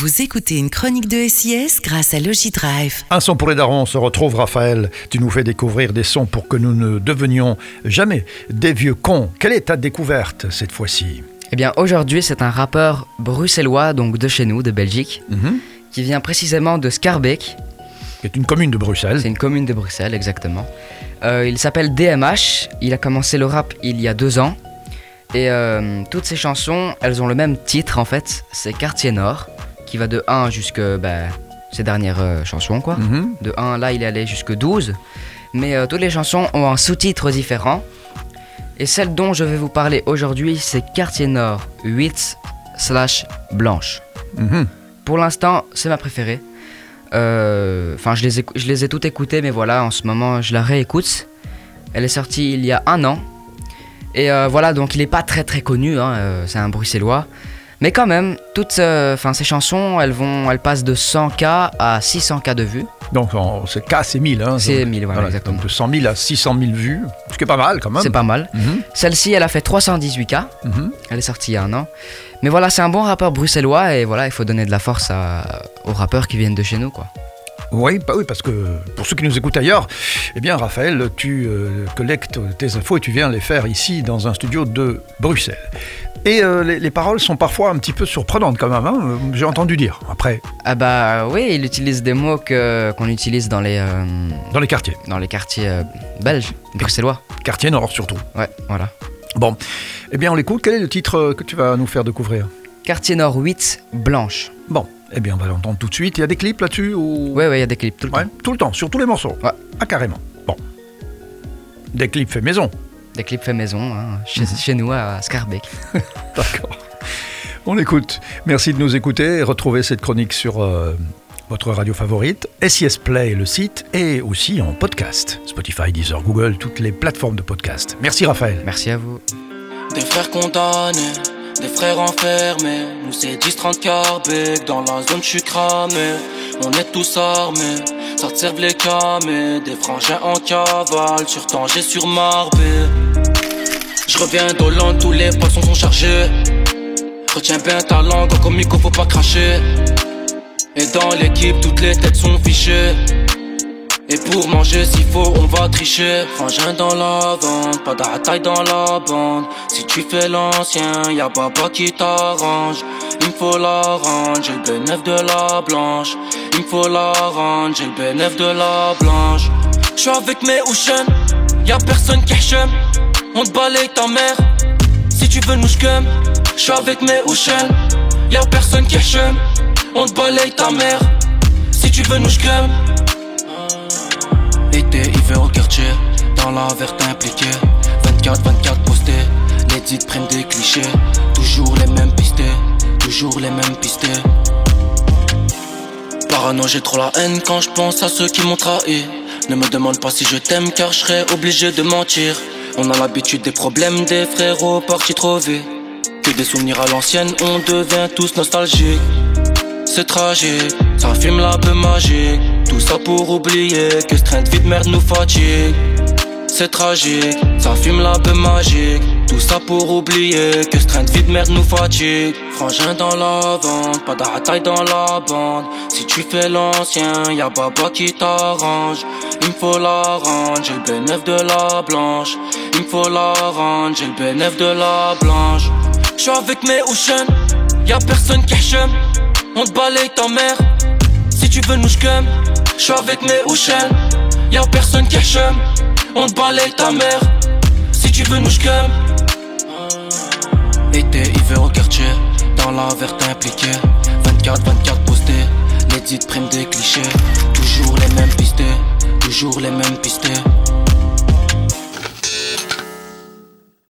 Vous écoutez une chronique de SIS grâce à Logidrive. Un son pour les darons, on se retrouve Raphaël. Tu nous fais découvrir des sons pour que nous ne devenions jamais des vieux cons. Quelle est ta découverte cette fois-ci? Eh bien, aujourd'hui, c'est un rappeur bruxellois, donc de chez nous, de Belgique, qui vient précisément de Scarbeck. Qui est une commune de Bruxelles. C'est une commune de Bruxelles, exactement. Euh, il s'appelle DMH. Il a commencé le rap il y a deux ans. Et euh, toutes ses chansons, elles ont le même titre en fait. C'est Quartier Nord, qui va de 1 jusque bah, ses dernières euh, chansons, quoi. Mhm. De 1, là, il est allé jusque 12. Mais euh, toutes les chansons ont un sous-titre différent. Et celle dont je vais vous parler aujourd'hui, c'est Quartier Nord 8 slash Blanche. Mhm. Pour l'instant, c'est ma préférée. Euh, Enfin, je, les ai- je les ai toutes écoutées, mais voilà, en ce moment, je la réécoute. Elle est sortie il y a un an. Et voilà, donc il n'est pas très très connu, hein, c'est un bruxellois. Mais quand même, toutes euh, enfin, ces chansons, elles, vont, elles passent de 100K à 600K de vues. Donc en- c'est K, c'est 1000. Hein, C'est Donc, 1000, voilà, exactement. Donc de 100 000 à 600 000 vues, ce qui est pas mal quand même. C'est pas mal. Mhm. Celle-ci, elle a fait 318K. Mhm. Elle est sortie il y a un an. Mais voilà, c'est un bon rappeur bruxellois et voilà, il faut donner de la force à- aux rappeurs qui viennent de chez nous, quoi. Oui, bah oui, parce que pour ceux qui nous écoutent ailleurs, eh bien Raphaël, tu euh, collectes tes infos et tu viens les faire ici dans un studio de Bruxelles. Et euh, les, les paroles sont parfois un petit peu surprenantes quand même, hein, euh, j'ai entendu dire. Après, Ah bah oui, il utilise des mots que- qu'on utilise dans les, euh, dans les quartiers, dans les quartiers euh, belges, bruxellois. quartier nord surtout. Ouais, voilà. Bon, eh bien on l'écoute. Quel est le titre que tu vas nous faire découvrir? Quartier Nord 8, Blanche. Bon, eh bien on va l'entendre tout de suite. Il y a des clips là-dessus ou... Ouais, ouais, il y a des clips tout le Ouais, temps. tout le temps, sur tous les morceaux. Ouais. Ah carrément. Bon. Des clips faits maison. Des clips faits maison, hein, chez, Mhm. chez nous à Scarbeck. D'accord. On écoute. Merci de nous écouter et retrouvez cette chronique sur euh, votre radio favorite, SIS Play, le site, et aussi en podcast. Spotify, Deezer, Google, toutes les plateformes de podcast. Merci Raphaël. Merci à vous. Des frères condamnés, des frères enfermés. Nous c'est 10-30 carbec, dans la zone j'suis cramé. On est tous armés, ça serve les camés. Des frangins en cavale, sur Tanger, sur Marbé. Je reviens d'Hollande, tous les poissons sont chargés. Retiens bien ta langue, en comico faut pas cracher. Et dans l'équipe, toutes les têtes sont fichées. Et pour manger s'il faut on va tricher Frangin dans la vente, pas d'ataille dans la bande Si tu fais l'ancien, y'a papa qui t'arrange Il me faut la rendre, j'ai le bénéf de la blanche. Il me faut la rendre, j'ai le bénéf de la blanche. J'suis avec mes Ocean, y'a personne qui chum. On te balaye ta mère, si tu veux nous scum. J'suis avec mes Ocean, y'a personne qui chum. On te balaye ta mère, si tu veux nous scum. Été, hiver au quartier, dans la verte impliquée. 24-24 postés, les dites prennent des clichés. Toujours les mêmes pistés, toujours les mêmes pistés. Parano, j'ai trop la haine quand je pense à ceux qui m'ont trahi. Ne me demande pas si je t'aime car je serais obligé de mentir. On a l'habitude des problèmes des frérots partis trop vite. Que des souvenirs à l'ancienne, on devient tous nostalgiques. C'est tragique, ça fume la peu magique. Tout ça pour oublier que ce train de vie de merde nous fatigue. C'est tragique, ça fume la peu magique. Tout ça pour oublier que ce train de vie de merde nous fatigue. Frangin dans la vente, pas d'ataille dans la bande. Si tu fais l'ancien, y'a papa qui t'arrange. Il me faut la rendre, j'ai le bénéf de la blanche. Il me faut la rendre, j'ai le bénéf de la blanche. J'suis avec mes Ocean, y'a personne qui chum. On te balaye ta mère, si tu veux nous scum. J'suis avec mes Ocean, y'a personne qui chum. On te balaye ta mère, si tu veux nous scum. Été, hiver au quartier, dans la verte impliquée. 24-24 postés, les dites prennent des clichés. Toujours les mêmes pistés, toujours les mêmes pistés.